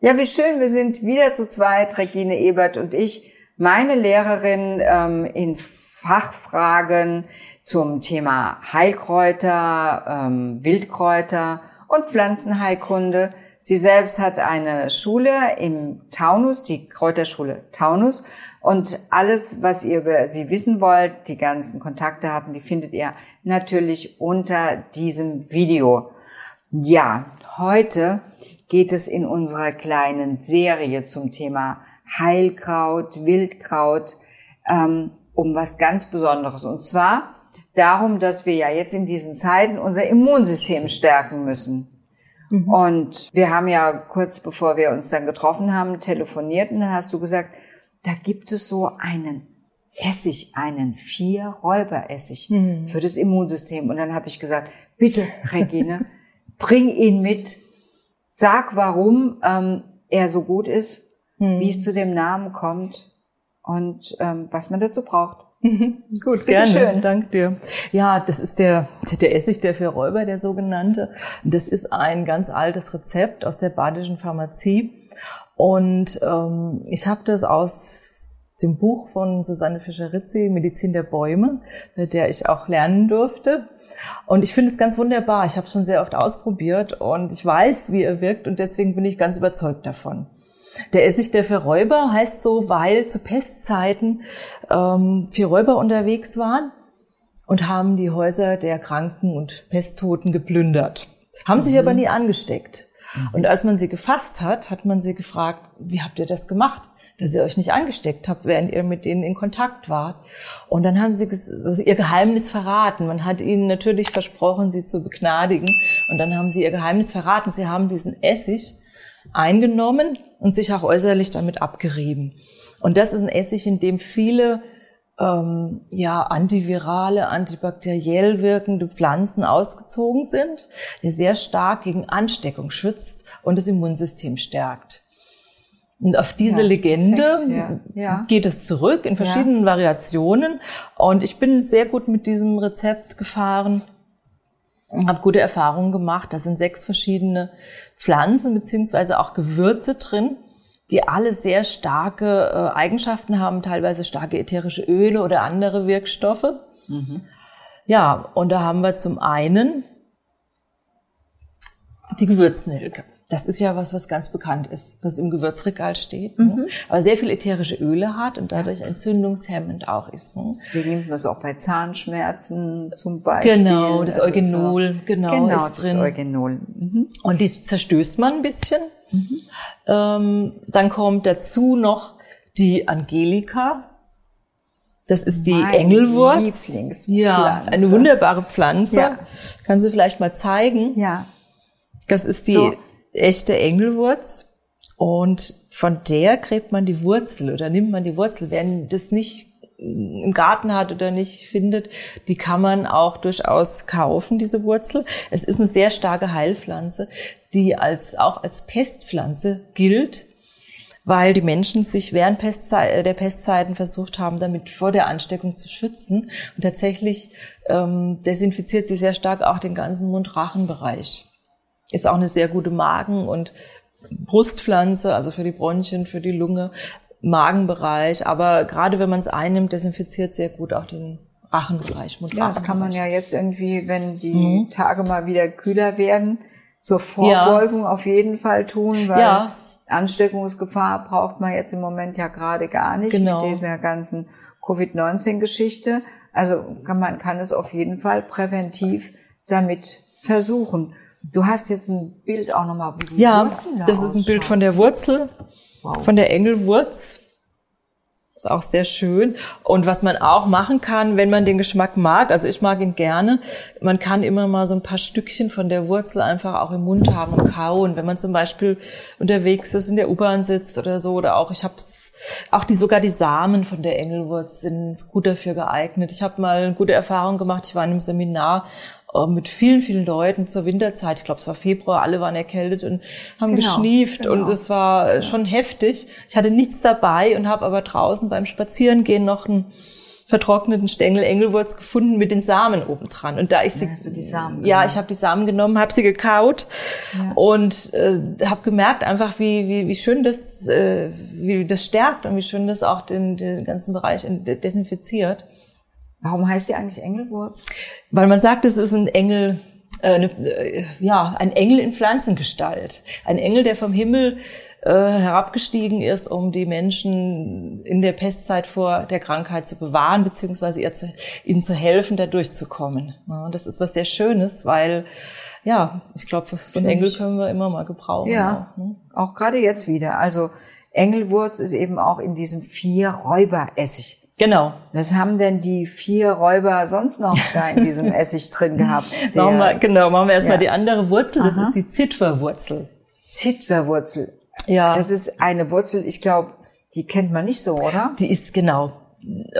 Ja, wie schön, wir sind wieder zu zweit, Regine Ebert und ich, meine Lehrerin ähm, in Fachfragen zum Thema Heilkräuter, ähm, Wildkräuter und Pflanzenheilkunde. Sie selbst hat eine Schule im Taunus, die Kräuterschule Taunus. Und alles, was ihr über sie wissen wollt, die ganzen Kontaktdaten, die findet ihr natürlich unter diesem Video. Ja, heute geht es in unserer kleinen Serie zum Thema Heilkraut, Wildkraut ähm, um was ganz Besonderes. Und zwar darum, dass wir ja jetzt in diesen Zeiten unser Immunsystem stärken müssen. Mhm. Und wir haben ja kurz bevor wir uns dann getroffen haben, telefoniert und dann hast du gesagt, da gibt es so einen Essig, einen Vier-Räuber-Essig mhm. für das Immunsystem. Und dann habe ich gesagt, bitte, Regine, bring ihn mit Sag, warum ähm, er so gut ist, hm. wie es zu dem Namen kommt und ähm, was man dazu braucht. Gut, Bitte gerne. Schön. Dank dir. Ja, das ist der, der Essig der vier Räuber, der sogenannte. Das ist ein ganz altes Rezept aus der badischen Pharmazie. Und ähm, ich habe das aus dem Buch von Susanne Fischer-Rizzi, Medizin der Bäume, mit der ich auch lernen durfte. Und ich finde es ganz wunderbar. Ich habe es schon sehr oft ausprobiert und ich weiß, wie er wirkt und deswegen bin ich ganz überzeugt davon. Der Essig der vier Räuber heißt so, weil zu Pestzeiten ähm, vier Räuber unterwegs waren und haben die Häuser der Kranken und Pesttoten geplündert, haben mhm. sich aber nie angesteckt. Mhm. Und als man sie gefasst hat, hat man sie gefragt, wie habt ihr das gemacht? Dass ihr euch nicht angesteckt habt, während ihr mit denen in Kontakt wart. Und dann haben sie also ihr Geheimnis verraten. Man hat ihnen natürlich versprochen, sie zu begnadigen. Und dann haben sie ihr Geheimnis verraten. Sie haben diesen Essig eingenommen und sich auch äußerlich damit abgerieben. Und das ist ein Essig, in dem viele ähm, ja, antivirale, antibakteriell wirkende Pflanzen ausgezogen sind, der sehr stark gegen Ansteckung schützt und das Immunsystem stärkt. Und auf diese ja, Legende ja, ja. geht es zurück in verschiedenen Variationen. Und ich bin sehr gut mit diesem Rezept gefahren, habe gute Erfahrungen gemacht. Da sind sechs verschiedene Pflanzen beziehungsweise auch Gewürze drin, die alle sehr starke äh, Eigenschaften haben, teilweise starke ätherische Öle oder andere Wirkstoffe. Mhm. Ja, und da haben wir zum einen die Gewürznelke. Das ist ja was, was ganz bekannt ist, was im Gewürzregal steht. Ne? Mhm. Aber sehr viel ätherische Öle hat und dadurch entzündungshemmend auch ist. Ne? Deswegen nimmt man es auch bei Zahnschmerzen zum Beispiel. Genau, das also Eugenol, so, genau, genau ist das drin. Eugenol. Mhm. Und die zerstößt man ein bisschen. Mhm. Ähm, dann kommt dazu noch die Angelika. Das ist die mein Engelwurz. Ja, eine wunderbare Pflanze. Ja. Kannst du vielleicht mal zeigen? Ja. Das ist die so echte Engelwurz. Und von der gräbt man die Wurzel oder nimmt man die Wurzel. Wer das nicht im Garten hat oder nicht findet, die kann man auch durchaus kaufen, diese Wurzel. Es ist eine sehr starke Heilpflanze, die als, auch als Pestpflanze gilt, weil die Menschen sich während Pestzei der Pestzeiten versucht haben, damit vor der Ansteckung zu schützen. Und tatsächlich ähm, desinfiziert sie sehr stark auch den ganzen Mund-Rachen-Bereich. Ist auch eine sehr gute Magen- und Brustpflanze, also für die Bronchien, für die Lunge, Magenbereich. Aber gerade wenn man es einnimmt, desinfiziert sehr gut auch den Rachenbereich. Ja, das kann man ja jetzt irgendwie, wenn die mhm. Tage mal wieder kühler werden, zur Vorbeugung ja. auf jeden Fall tun, weil ja. Ansteckungsgefahr braucht man jetzt im Moment ja gerade gar nicht genau. mit dieser ganzen Covid-19-Geschichte. Also kann man kann es auf jeden Fall präventiv damit versuchen. Du hast jetzt ein Bild auch nochmal. Ja, da das ist ein Bild von der Wurzel, wow. von der Engelwurz. Ist auch sehr schön. Und was man auch machen kann, wenn man den Geschmack mag, also ich mag ihn gerne, man kann immer mal so ein paar Stückchen von der Wurzel einfach auch im Mund haben und kauen. Wenn man zum Beispiel unterwegs ist, in der U-Bahn sitzt oder so, oder auch, ich hab's, auch die, sogar die Samen von der Engelwurz sind gut dafür geeignet. Ich habe mal eine gute Erfahrung gemacht. Ich war in einem Seminar mit vielen, vielen Leuten zur Winterzeit. Ich glaube, es war Februar, alle waren erkältet und haben genau, geschnieft genau. und es war schon heftig. Ich hatte nichts dabei und habe aber draußen beim Spazierengehen noch ein vertrockneten Stängel Engelwurz gefunden mit den Samen obendran. Und da ich sie, ja, die Samen ja, ich habe die Samen genommen, habe sie gekaut ja. und äh, habe gemerkt einfach, wie, wie, wie schön das, äh, wie das stärkt und wie schön das auch den, den ganzen Bereich desinfiziert. Warum heißt sie eigentlich Engelwurz? Weil man sagt, es ist ein Engel, äh, eine, äh, ja, ein Engel in Pflanzengestalt. Ein Engel, der vom Himmel äh, herabgestiegen ist, um die Menschen in der Pestzeit vor der Krankheit zu bewahren, beziehungsweise ihr zu, ihnen zu helfen, da durchzukommen. Ja, und das ist was sehr Schönes, weil ja, ich glaube, so einen Engel können wir immer mal gebrauchen. Ja, auch, ne? auch gerade jetzt wieder. Also Engelwurz ist eben auch in diesem vier Räuberessig Genau. Was haben denn die vier Räuber sonst noch da in diesem Essig drin gehabt? machen wir, genau, machen wir erstmal ja. die andere Wurzel, das Aha. ist die Zitwerwurzel. Zitwerwurzel. Ja. Das ist eine Wurzel, ich glaube, die kennt man nicht so, oder? Die ist genau.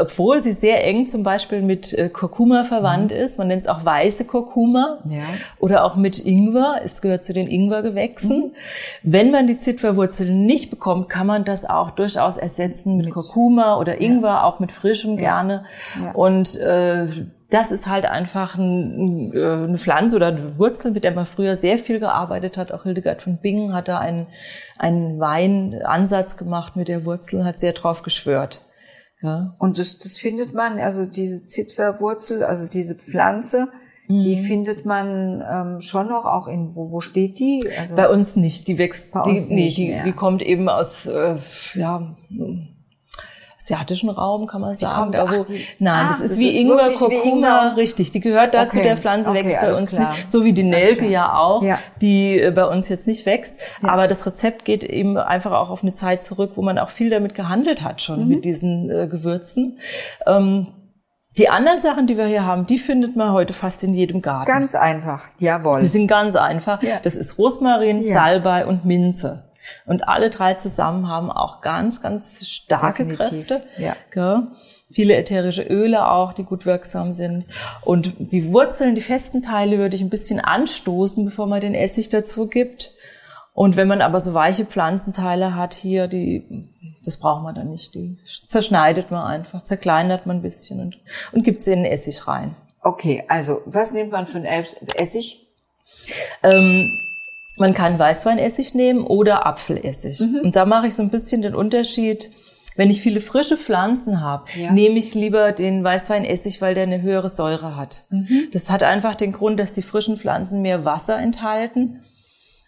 Obwohl sie sehr eng zum Beispiel mit äh, Kurkuma verwandt mhm. ist, man nennt es auch weiße Kurkuma ja. oder auch mit Ingwer, es gehört zu den Ingwergewächsen. Mhm. Wenn man die Zitwerwurzel nicht bekommt, kann man das auch durchaus ersetzen mit, mit Kurkuma oder Ingwer, ja. auch mit frischem ja. gerne. Und äh, das ist halt einfach ein, äh, eine Pflanze oder eine Wurzel, mit der man früher sehr viel gearbeitet hat. Auch Hildegard von Bingen hat da einen, einen Weinansatz gemacht mit der Wurzel, hat sehr drauf geschwört. Ja. Und das, das findet man, also diese Zitwerwurzel, also diese Pflanze, mhm. die findet man ähm, schon noch auch in, wo, wo steht die? Also Bei uns nicht, die wächst, Bei die, nee, die, die kommt eben aus, äh, ja, asiatischen Raum, kann man sagen. Da, wo, die, nein, ah, das ist das wie ist Ingwer, Kurkuma, richtig. Die gehört dazu, okay. der Pflanze okay, wächst bei uns klar. nicht. So wie die Nelke ja auch, ja. die äh, bei uns jetzt nicht wächst. Ja. Aber das Rezept geht eben einfach auch auf eine Zeit zurück, wo man auch viel damit gehandelt hat schon, mhm. mit diesen äh, Gewürzen. Ähm, die anderen Sachen, die wir hier haben, die findet man heute fast in jedem Garten. Ganz einfach, jawohl. Die sind ganz einfach. Ja. Das ist Rosmarin. Salbei und Minze. Und alle drei zusammen haben auch ganz, ganz starke Definitiv. Kräfte. Ja. Gell? Viele ätherische Öle auch, die gut wirksam sind. Und die Wurzeln, die festen Teile würde ich ein bisschen anstoßen, bevor man den Essig dazu gibt. Und wenn man aber so weiche Pflanzenteile hat hier, die, das braucht man dann nicht. Die zerschneidet man einfach, zerkleinert man ein bisschen und, und gibt sie in den Essig rein. Okay, also was nimmt man für einen Essig? Ähm, man kann Weißweinessig nehmen oder Apfelessig. Mhm. Und da mache ich so ein bisschen den Unterschied. Wenn ich viele frische Pflanzen habe, ja. nehme ich lieber den Weißweinessig, weil der eine höhere Säure hat. Mhm. Das hat einfach den Grund, dass die frischen Pflanzen mehr Wasser enthalten.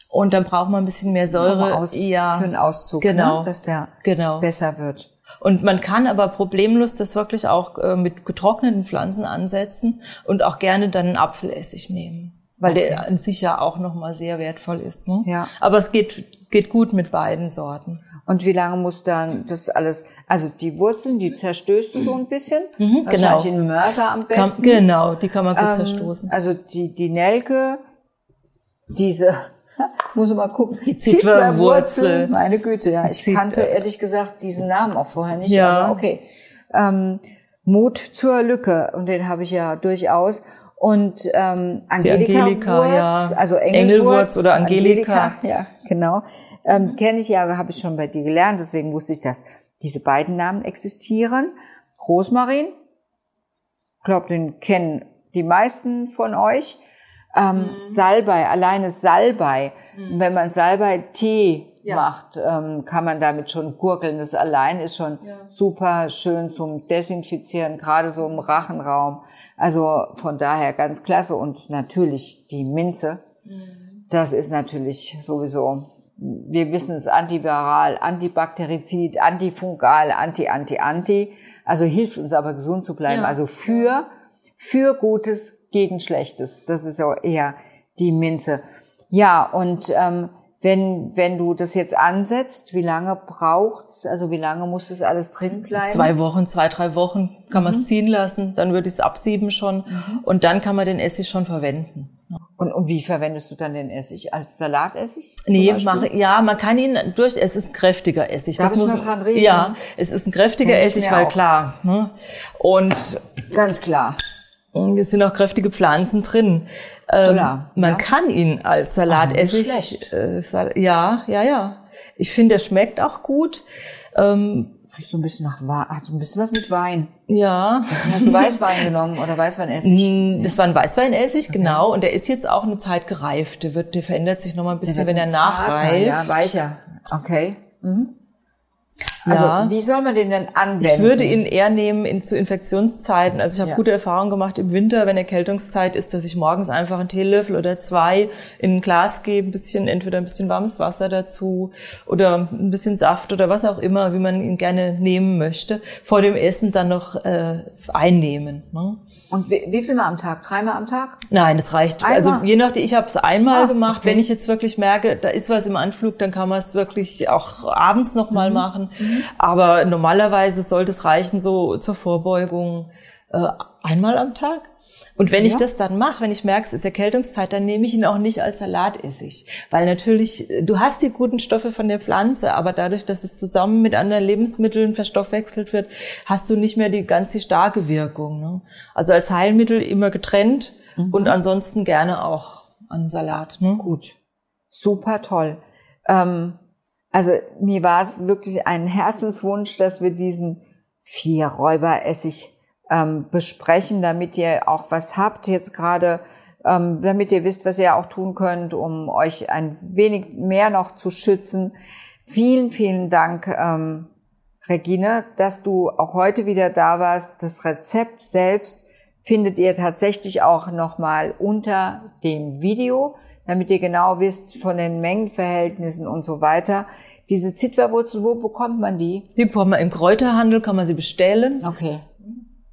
Und dann braucht man ein bisschen mehr Säure. Aus, ja, für einen Auszug, ne? genau, ne? dass der genau. besser wird. Und man kann aber problemlos das wirklich auch äh, mit getrockneten Pflanzen ansetzen und auch gerne dann einen Apfelessig nehmen weil okay. der an sich ja auch nochmal sehr wertvoll ist. Ne? Ja. Aber es geht, geht gut mit beiden Sorten. Und wie lange muss dann das alles, also die Wurzeln, die zerstößt du so ein bisschen? Mhm, genau. in Mörser am besten. Kann, genau, die kann man gut ähm, zerstoßen. Also die, die Nelke, diese, muss mal gucken. Die Zitwerwurzel. Meine Güte, ja. Ich kannte ehrlich gesagt diesen Namen auch vorher nicht. Ja. Aber okay. Ähm, Mut zur Lücke. Und den habe ich ja durchaus. Und ähm, Angelika, Angelika Wurz, ja. also Engelwurz, Engelwurz oder Angelika. Angelika ja, genau. Ähm, Kenne ich ja, habe ich schon bei dir gelernt, deswegen wusste ich, dass diese beiden Namen existieren. Rosmarin, glaube, den kennen die meisten von euch. Ähm, mhm. Salbei, alleine Salbei. Mhm. Wenn man Salbei-Tee ja. macht, ähm, kann man damit schon gurgeln. Das allein ist schon ja. super schön zum Desinfizieren, gerade so im Rachenraum. Also von daher ganz klasse und natürlich die Minze. Mhm. Das ist natürlich sowieso, wir wissen es, antiviral, antibakterizid, antifungal, anti, anti, anti. Also hilft uns aber gesund zu bleiben. Ja. Also für, für Gutes gegen Schlechtes. Das ist ja eher die Minze. Ja, und ähm, wenn, wenn du das jetzt ansetzt, wie lange braucht's? Also wie lange muss das alles drin bleiben? Zwei Wochen, zwei, drei Wochen kann mhm. man es ziehen lassen. Dann würde ich es absieben schon. Mhm. Und dann kann man den Essig schon verwenden. Und, und wie verwendest du dann den Essig? Als Salatessig? Nee, mache, ja, man kann ihn durch, es ist ein kräftiger Essig. Darf das ich muss, dran riechen? Ja, es ist ein kräftiger Essig, weil auch. klar. Ne? Und ganz klar. Es sind auch kräftige Pflanzen drin. Ähm, Klar, man ja. kann ihn als Salatessig. Äh, Sal ja, ja, ja. Ich finde, er schmeckt auch gut. Ähm, Riecht so ein bisschen nach Wein, hat so ein bisschen was mit Wein. Ja. Hast du Weißwein genommen oder Weißweinessig? Das war ein Weißweinessig, okay. genau. Und der ist jetzt auch eine Zeit gereift. Der wird, der verändert sich nochmal ein bisschen, wenn er nachreift. Ja, weicher. Okay. Mhm. Also ja. wie soll man den denn anwenden? Ich würde ihn eher nehmen in, zu Infektionszeiten. Also ich habe ja. gute Erfahrungen gemacht im Winter, wenn Erkältungszeit ist, dass ich morgens einfach einen Teelöffel oder zwei in ein Glas gebe, ein bisschen, entweder ein bisschen warmes Wasser dazu oder ein bisschen Saft oder was auch immer, wie man ihn gerne nehmen möchte, vor dem Essen dann noch äh, einnehmen. Ne? Und wie, wie viel mal am Tag? Dreimal am Tag? Nein, das reicht. Einmal? Also je nachdem, ich habe es einmal ah, gemacht. Okay. Wenn ich jetzt wirklich merke, da ist was im Anflug, dann kann man es wirklich auch abends nochmal mhm. machen. Mhm. Aber normalerweise sollte es reichen, so zur Vorbeugung äh, einmal am Tag. Und wenn ja. ich das dann mache, wenn ich merke, es ist Erkältungszeit, dann nehme ich ihn auch nicht als Salatessig. Weil natürlich, du hast die guten Stoffe von der Pflanze, aber dadurch, dass es zusammen mit anderen Lebensmitteln verstoffwechselt wird, hast du nicht mehr die ganz die starke Wirkung. Ne? Also als Heilmittel immer getrennt mhm. und ansonsten gerne auch an Salat. Ne? Gut. Super toll. Ähm also mir war es wirklich ein Herzenswunsch, dass wir diesen vier Räuberessig ähm, besprechen, damit ihr auch was habt jetzt gerade, ähm, damit ihr wisst, was ihr auch tun könnt, um euch ein wenig mehr noch zu schützen. Vielen, vielen Dank, ähm, Regine, dass du auch heute wieder da warst. Das Rezept selbst findet ihr tatsächlich auch nochmal unter dem Video damit ihr genau wisst von den Mengenverhältnissen und so weiter. Diese Zitwerwurzel, wo bekommt man die? Die bekommt man im Kräuterhandel, kann man sie bestellen. Okay.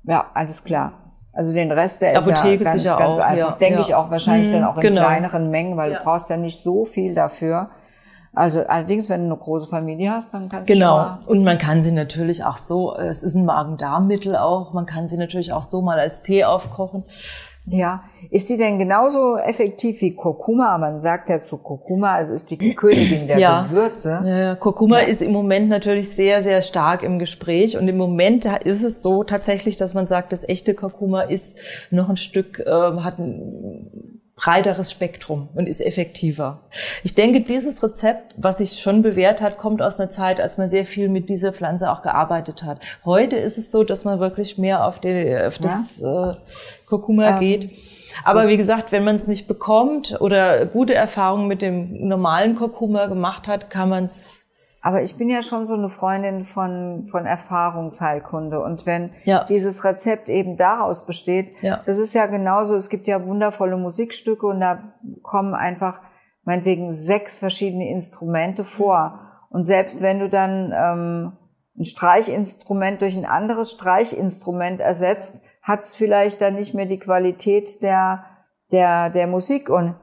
Ja, alles klar. Also den Rest, der Apotheke ist ja ganz, ganz auch, einfach. Ja, Denke ja. ich auch wahrscheinlich hm, dann auch in genau. kleineren Mengen, weil ja. du brauchst ja nicht so viel dafür. Also allerdings, wenn du eine große Familie hast, dann kannst genau. du Genau. Und man kann sie natürlich auch so, es ist ein Magen-Darm-Mittel auch, man kann sie natürlich auch so mal als Tee aufkochen. Ja, ist die denn genauso effektiv wie Kurkuma? Man sagt ja zu Kurkuma, es ist die Königin der ja. Gewürze. Ja. Kurkuma ja. ist im Moment natürlich sehr, sehr stark im Gespräch und im Moment ist es so tatsächlich, dass man sagt, das echte Kurkuma ist noch ein Stück, äh, hat ein breiteres Spektrum und ist effektiver. Ich denke, dieses Rezept, was sich schon bewährt hat, kommt aus einer Zeit, als man sehr viel mit dieser Pflanze auch gearbeitet hat. Heute ist es so, dass man wirklich mehr auf, die, auf das ja. äh, Kurkuma ähm, geht. Aber wie gesagt, wenn man es nicht bekommt oder gute Erfahrungen mit dem normalen Kurkuma gemacht hat, kann man es aber ich bin ja schon so eine Freundin von, von Erfahrungsheilkunde. Und wenn ja. dieses Rezept eben daraus besteht, ja. das ist ja genauso, es gibt ja wundervolle Musikstücke und da kommen einfach meinetwegen sechs verschiedene Instrumente vor. Und selbst wenn du dann ähm, ein Streichinstrument durch ein anderes Streichinstrument ersetzt, hat es vielleicht dann nicht mehr die Qualität der, der, der Musik. Und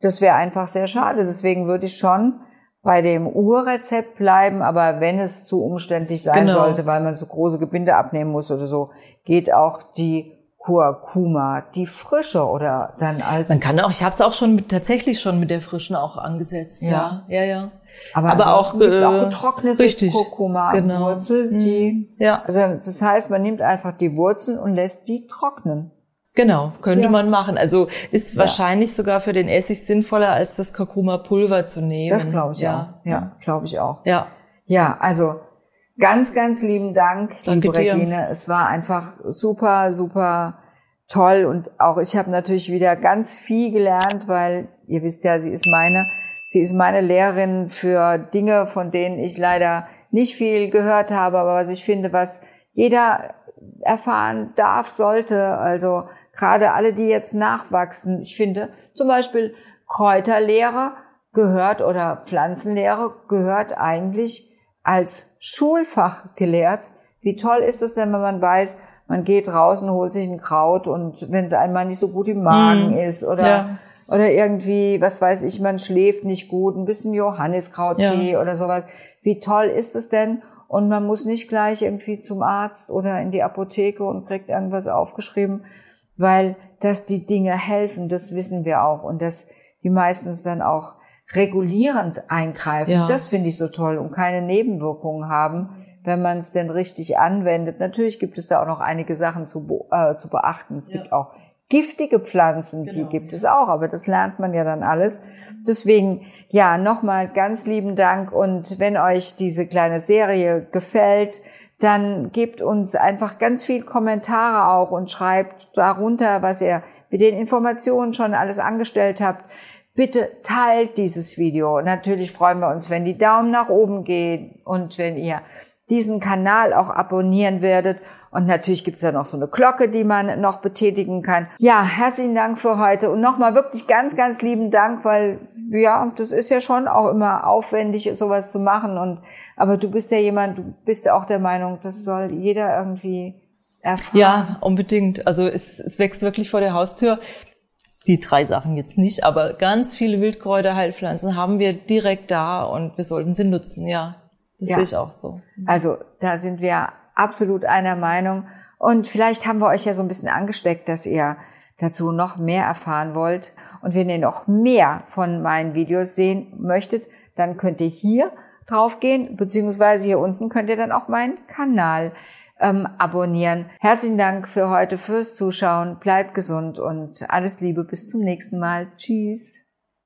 das wäre einfach sehr schade. Deswegen würde ich schon bei dem Urrezept bleiben, aber wenn es zu umständlich sein genau. sollte, weil man so große Gebinde abnehmen muss oder so, geht auch die Kurkuma, die frische oder dann als man kann auch, ich habe es auch schon mit, tatsächlich schon mit der frischen auch angesetzt, ja, ja, ja. ja. Aber, aber auch, äh, auch getrocknete richtig, Kurkuma genau. Wurzel, die, mhm. ja. also das heißt, man nimmt einfach die Wurzeln und lässt die trocknen. Genau, könnte ja. man machen. Also ist ja. wahrscheinlich sogar für den Essig sinnvoller, als das Kurkuma-Pulver zu nehmen. Das glaube ich ja. auch. Ja, glaube ich auch. Ja. Ja, also ganz, ganz lieben Dank, Danke liebe dir. Regine. Es war einfach super, super toll und auch ich habe natürlich wieder ganz viel gelernt, weil ihr wisst ja, sie ist meine, sie ist meine Lehrerin für Dinge, von denen ich leider nicht viel gehört habe, aber was ich finde, was jeder erfahren darf, sollte. Also gerade alle, die jetzt nachwachsen. Ich finde zum Beispiel Kräuterlehre gehört oder Pflanzenlehre gehört eigentlich als Schulfach gelehrt. Wie toll ist es denn, wenn man weiß, man geht draußen, holt sich ein Kraut und wenn es einmal nicht so gut im Magen mm, ist oder ja. oder irgendwie, was weiß ich, man schläft nicht gut, ein bisschen Johanniskrauttee ja. oder sowas. Wie toll ist es denn? Und man muss nicht gleich irgendwie zum Arzt oder in die Apotheke und kriegt irgendwas aufgeschrieben, weil dass die Dinge helfen, das wissen wir auch und dass die meistens dann auch regulierend eingreifen. Ja. Das finde ich so toll und keine Nebenwirkungen haben, wenn man es denn richtig anwendet. Natürlich gibt es da auch noch einige Sachen zu, äh, zu beachten. Es ja. gibt auch giftige Pflanzen, genau. die gibt es auch, aber das lernt man ja dann alles. Deswegen, ja, nochmal ganz lieben Dank und wenn euch diese kleine Serie gefällt, dann gebt uns einfach ganz viel Kommentare auch und schreibt darunter, was ihr mit den Informationen schon alles angestellt habt. Bitte teilt dieses Video. Natürlich freuen wir uns, wenn die Daumen nach oben gehen und wenn ihr diesen Kanal auch abonnieren werdet. Und natürlich gibt's ja noch so eine Glocke, die man noch betätigen kann. Ja, herzlichen Dank für heute und nochmal wirklich ganz, ganz lieben Dank, weil ja, das ist ja schon auch immer aufwendig, sowas zu machen. Und aber du bist ja jemand, du bist ja auch der Meinung, das soll jeder irgendwie erfahren. Ja, unbedingt. Also es, es wächst wirklich vor der Haustür. Die drei Sachen jetzt nicht, aber ganz viele Wildkräuterheilpflanzen haben wir direkt da und wir sollten sie nutzen, ja. Das ja. sehe ich auch so. Also da sind wir absolut einer Meinung. Und vielleicht haben wir euch ja so ein bisschen angesteckt, dass ihr dazu noch mehr erfahren wollt. Und wenn ihr noch mehr von meinen Videos sehen möchtet, dann könnt ihr hier drauf gehen, beziehungsweise hier unten könnt ihr dann auch meinen Kanal ähm, abonnieren. Herzlichen Dank für heute, fürs Zuschauen. Bleibt gesund und alles Liebe. Bis zum nächsten Mal. Tschüss.